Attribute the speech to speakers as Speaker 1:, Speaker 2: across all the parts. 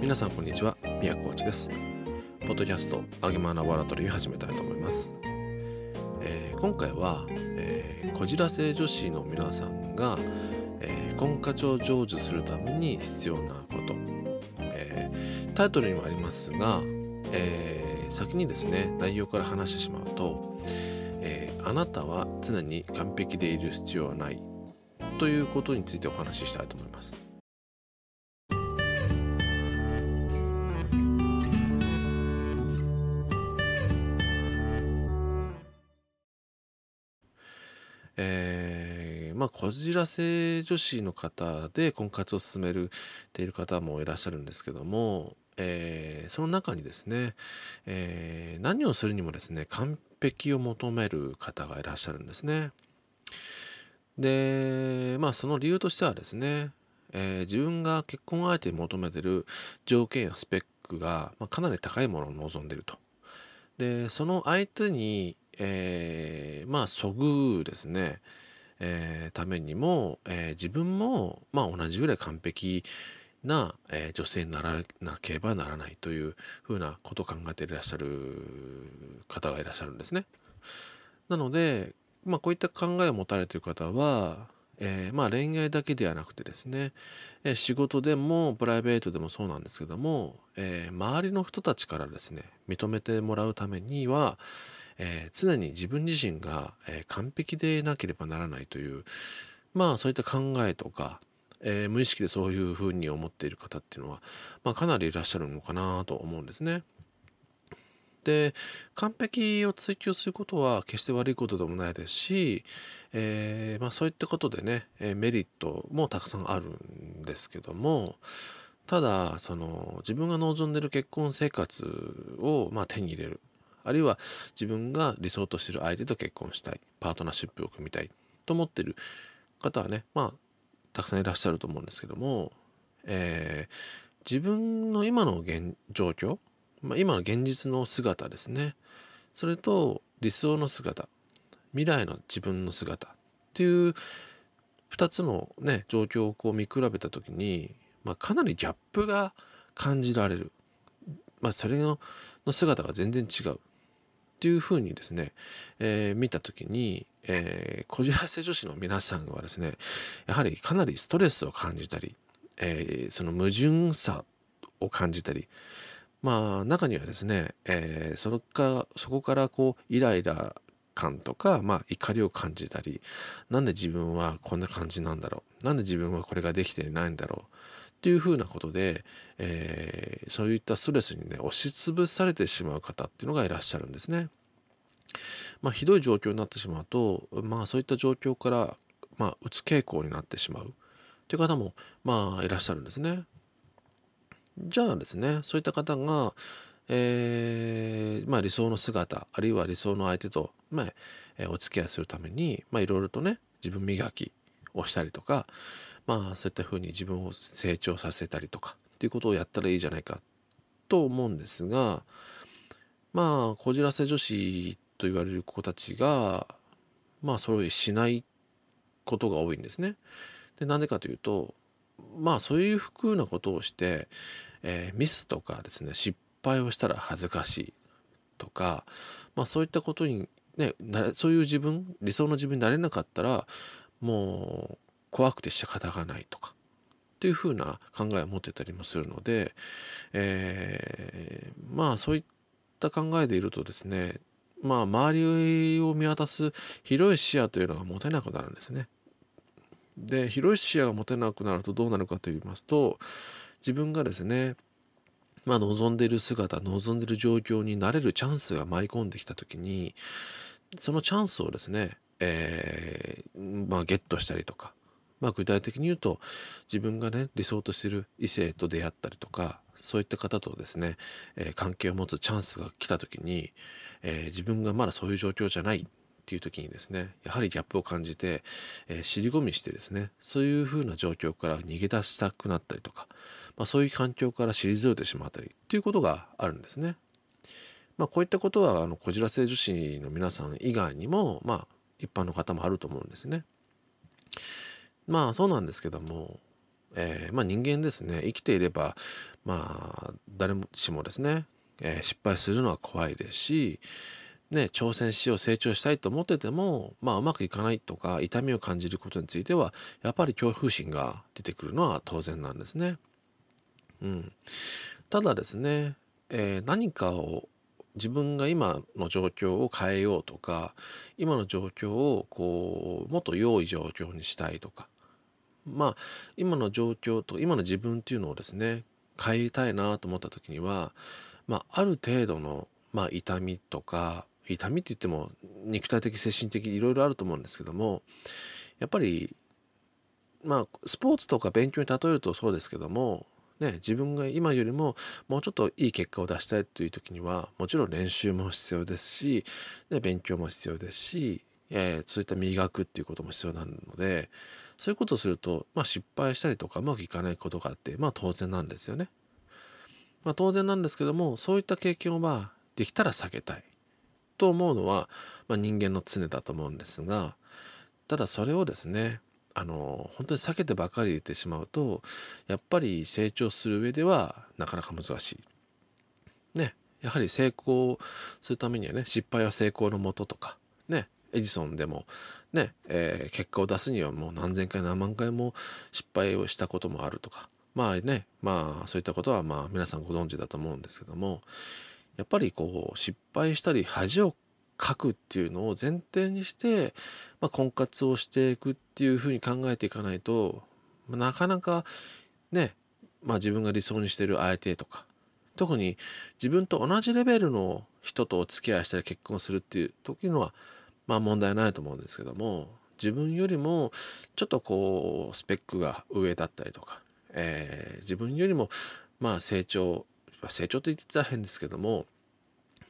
Speaker 1: 皆さんこんにちは。宮コーチです。ポッドキャストあげまラボラトリーを始めたいと思います、えー、今回は、えー、こじらせ女子の皆さんが、えー、婚活を成就するために必要なこと、えー、タイトルにもありますが、えー、先にですね内容から話してしまうと、えー、あなたは常に完璧でいる必要はないということについてお話ししたいと思います。えー、まあこじらせ女子の方で婚活を進めるっている方もいらっしゃるんですけども、えー、その中にですね、えー、何をするにもですね完璧を求める方がいらっしゃるんですね。でまあその理由としてはですね、えー、自分が結婚相手に求めてる条件やスペックが、まあ、かなり高いものを望んでいると。でその相手に、えー、まあそぐですね、えー、ためにも、えー、自分も、まあ、同じぐらい完璧な、えー、女性にならなければならないというふうなことを考えていらっしゃる方がいらっしゃるんですね。なのでまあ、こういった考えを持たれている方は、えー、まあ恋愛だけではなくてですね、えー、仕事でもプライベートでもそうなんですけども、えー、周りの人たちからですね認めてもらうためには、え常に自分自身が、え完璧でなければならないというまあそういった考えとか、え無意識でそういうふうに思っている方っていうのは、まあ、かなりいらっしゃるのかなと思うんですね。で完璧を追求することは決して悪いことでもないですし、えー、まあ、そういったことでねえメリットもたくさんあるんですけどもただその自分が望んでる結婚生活を、まあ、手に入れるあるいは自分が理想としてる相手と結婚したいパートナーシップを組みたいと思ってる方はねまあたくさんいらっしゃると思うんですけども、えー、自分の今の現状況まあ、今の現実の姿ですね。それと理想の姿未来の自分の姿っていう2つのね状況をこう見比べた時に、まあ、かなりギャップが感じられる、まあ、それのの姿が全然違う。っていうふうにですね、えー、見た時に、えー、こじらせ女子の皆さんはですねやはりかなりストレスを感じたり、えー、その矛盾さを感じたりまあ中にはですね、えー、そこかそこからこうイライラ感とか、まあ、怒りを感じたりなんで自分はこんな感じなんだろうなんで自分はこれができてないんだろうっていうふうなことで、えー、そういったストレスにね押しつぶされてしまう方っていうのがいらっしゃるんですね。まあ、ひどい状況になってしまうと、まあ、そういった状況から、まあ、うつ傾向になってしまうという方も、まあ、いらっしゃるんですね。じゃあですねそういった方が、えーまあ、理想の姿あるいは理想の相手と、まあえ、お付き合いするためにいろいろとね自分磨きをしたりとか、まあ、そういったふうに自分を成長させたりとかっていうことをやったらいいじゃないかと思うんですがまあこじらせ女子と言われる子たちがまあそれをしないことが多いんですね。でなんでかというとまあそういうふうなことをして、えー、ミスとかですね失敗をしたら恥ずかしいとか、まあ、そういったことにねそういう自分理想の自分になれなかったらもう怖くて仕方がないとかっていうふうな考えを持ってたりもするので、えー、まあそういった考えでいるとですねまあ周りを見渡す広い視野というのが持てなくなるんですね。で広い視野が持てなくなるとどうなるかと言いますと自分がですねまあ望んでいる姿望んでいる状況になれるチャンスが舞い込んできた時にそのチャンスをですね、えー、まあ、ゲットしたりとか、まあ、具体的に言うと自分がね理想としている異性と出会ったりとかそういった方とですね、えー、関係を持つチャンスが来た時に、えー、自分がまだそういう状況じゃないっていう時にですねやはりギャップを感じて、えー、尻込みしてですねそういうふうな状況から逃げ出したくなったりとか、まあ、そういう環境から退いてしまったりっていうことがあるんですね。まあ、こういったことはあのこじらせ女子の皆さん以外にも、まあ、一般の方もあると思うんですね。まあそうなんですけども、えー、まあ、人間ですね生きていればまあ誰しもですね、えー、失敗するのは怖いですしね、挑戦しよう成長したいと思ってても、まあ、うまくいかないとか痛みを感じることについてはやっぱり恐怖心が出てくるのは当然なんですね。うん、ただですね、えー、何かを自分が今の状況を変えようとか今の状況をこうもっと良い状況にしたいとかまあ今の状況と今の自分っていうのをですね変えたいなと思った時には、まあ、ある程度の、まあ、痛みとか痛みって言っても肉体的精神的いろいろあると思うんですけどもやっぱりまあスポーツとか勉強に例えるとそうですけどもね、自分が今よりももうちょっといい結果を出したいという時にはもちろん練習も必要ですし、ね、勉強も必要ですし、えー、そういった磨くっていうことも必要なのでそういうことをすると、まあ、失敗したりとかうまくいかないことがあってまあ当然なんですよね。まあ、当然なんですけどもそういった経験をまあできたら避けたいと思うのは、まあ、人間の常だと思うんですがただそれをですねあの本当に避けてばかり入れてしまうとやっぱり成長する上ではなかなか難しい。ねやはり成功するためにはね失敗は成功のもととかねエジソンでもね、えー、結果を出すにはもう何千回何万回も失敗をしたこともあるとかまあねまあそういったことはまあ皆さんご存知だと思うんですけどもやっぱりこう失敗したり恥を書くっていうのを前提にして、まあ、婚活をしていくっていうふうに考えていかないとなかなかね、まあ、自分が理想にしてる相手とか特に自分と同じレベルの人とお付き合いしたり結婚するっていう時のはまあ問題ないと思うんですけども自分よりもちょっとこうスペックが上だったりとか、えー、自分よりもまあ成長成長と言ってたら変ですけども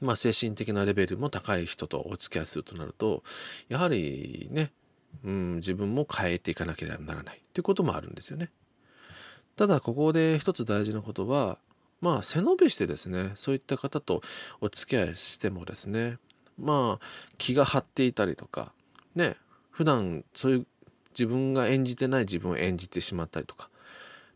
Speaker 1: まあ、精神的なレベルも高い人とお付き合いするとなるとやはりね、うん、自分も変えていかなければならないということもあるんですよね。ただここで一つ大事なことはまあ背伸びしてですねそういった方とお付き合いしてもですねまあ気が張っていたりとかね普段そういう自分が演じてない自分を演じてしまったりとか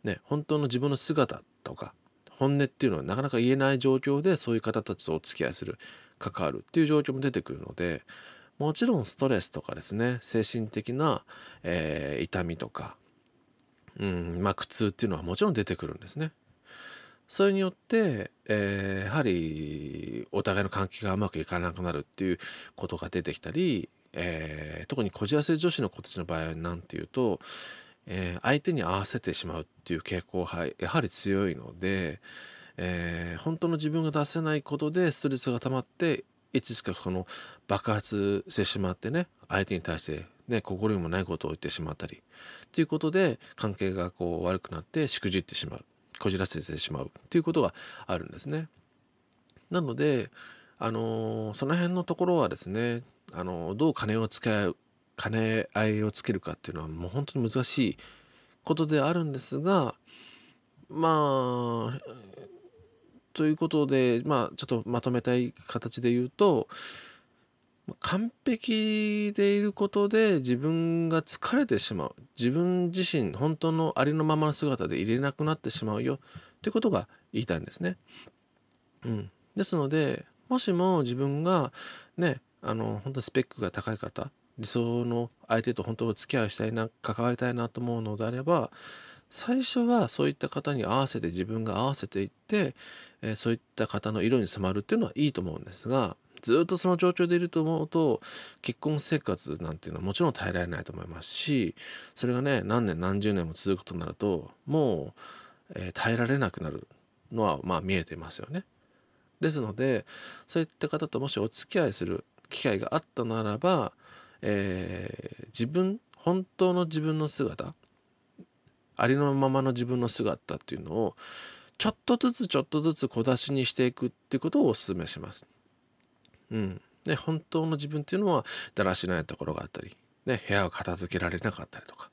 Speaker 1: ね本当の自分の姿とか本音っていうのはなかなか言えない状況でそういう方たちとお付き合いする関わるっていう状況も出てくるのでもちろんストレスとかですね精神的な、えー、痛みとか、うんまあ、苦痛っていうのはもちろん出てくるんですね。それによって、えー、やはりお互いの関係がうまくいかなくなるっていうことが出てきたり、えー、特にこじらせ女子の子たちの場合は何て言うとえー、相手に合わせてしまうっていう傾向がやはり強いので、えー、本当の自分が出せないことでストレスが溜まっていつしかこの爆発してしまってね相手に対してね心にもないことを言ってしまったりということで関係がこう悪くなってしくじってしまう。こじらせてしまうということがあるんですね。なのであの、その辺のところはですね、あの、どう金を使う兼ね合いをつけるかっていうのはもう本当に難しいことであるんですがまあということでまあちょっとまとめたい形で言うと完璧でいることで自分が疲れてしまう。自分自身本当のありのままの姿で入れなくなってしまうよ。ということが言いたいんですね。うん、ですのでもしも自分がねあの本当にスペックが高い方理想の相手と本当お付き合いしたいな関わりたいなと思うのであれば最初はそういった方に合わせて自分が合わせていって、えー、そういった方の色に染まるっていうのはいいと思うんですがずっとその状況でいると思うと結婚生活なんていうのはもちろん耐えられないと思いますしそれがね何年何十年も続くとなるともう、えー、耐えられなくなるのはまあ見えてますよね。ですのでそういった方ともしお付き合いする機会があったならばえー、自分本当の自分の姿ありのままの自分の姿っていうのをちょっとずつちょっとずつ小出しにしていくっていうことをお勧めします。うん。で、本当の自分っていうのはだらしないところがあったり、ね、部屋を片付けられなかったりとか、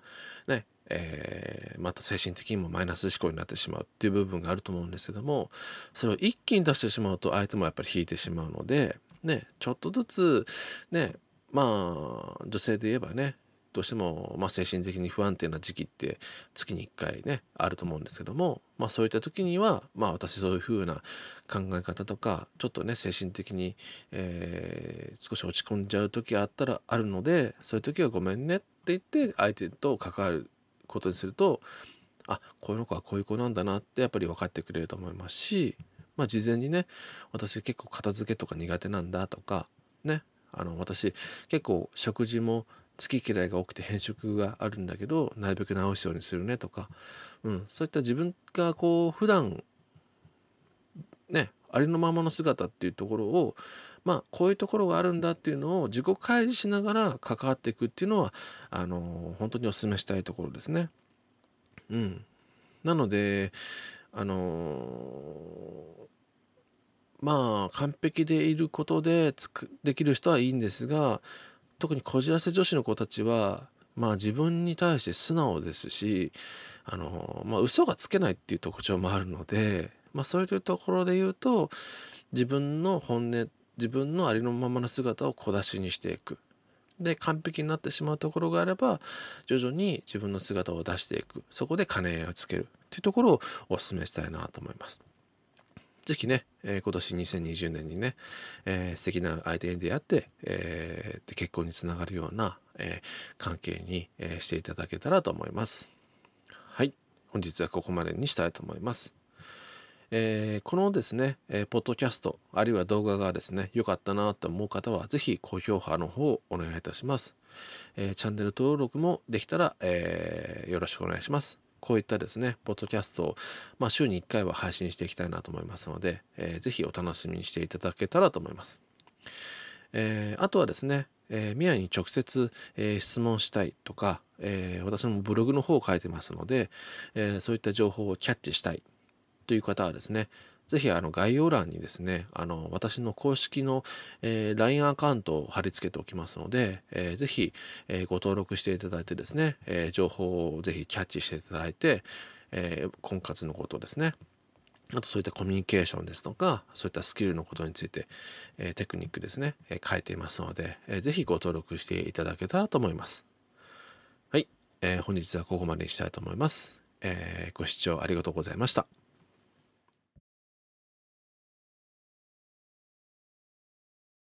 Speaker 1: ね、えー、また精神的にもマイナス思考になってしまうっていう部分があると思うんですけども、それを一気に出してしまうと相手もやっぱり引いてしまうので、ね、ちょっとずつ、ね、まあ女性で言えばねどうしても、まあ、精神的に不安定な時期って月に1回ねあると思うんですけども、まあ、そういった時には、まあ、私そういう風な考え方とかちょっとね精神的に、えー、少し落ち込んじゃう時があったらあるのでそういう時はごめんねって言って相手と関わることにするとあこの子はこういう子なんだなってやっぱり分かってくれると思いますし、まあ、事前にね私結構片付けとか苦手なんだとかねあの私結構食事も好き嫌いが多くて変色があるんだけどなるべく直すようにするねとか、うん、そういった自分がこう普段ねありのままの姿っていうところをまあこういうところがあるんだっていうのを自己開示しながら関わっていくっていうのはあの本当にお勧めしたいところですね。うん、なのであのまあ完璧でいることでつくできる人はいいんですが特にこじらせ女子の子たちはまあ自分に対して素直ですしあのまあ嘘がつけないっていう特徴もあるのでまあそういうところで言うと自分の本音自分のありのままの姿を小出しにしていくで完璧になってしまうところがあれば徐々に自分の姿を出していくそこで金をつけるっていうところをお勧めしたいなと思います。ぜひね、えー、今年2020年にね、えー、素敵な相手に出会って、えー、で結婚につながるような、え、関係に、え、していただけたらと思います。はい。本日はここまでにしたいと思います。えー、このですね、えー、ポッドキャスト、あるいは動画がですね、良かったなと思う方は、ぜひ高評価の方をお願いいたします。えー、チャンネル登録もできたら、えよろしくお願いします。こういったですね、ポッドキャストを、まあ、週に1回は配信していきたいなと思いますので、えー、ぜひお楽しみにしていただけたらと思います。えー、あとはですね、えー、ミヤに直接、えー、質問したいとか、えー、私もブログの方を書いてますので、えそういった情報をキャッチしたいという方はですね、ぜひあの概要欄にですね、あの私の公式の、えー、LINE アカウントを貼り付けておきますので、えー、ぜひ、えー、ご登録していただいてですね、えー、情報をぜひキャッチしていただいて、えー、婚活のことですね、あとそういったコミュニケーションですとか、そういったスキルのことについて、えー、テクニックですね、えー、書いていますので、えー、ぜひご登録していただけたらと思います。はい、えー、本日はここまでにしたいと思います。えー、ご視聴ありがとうございました。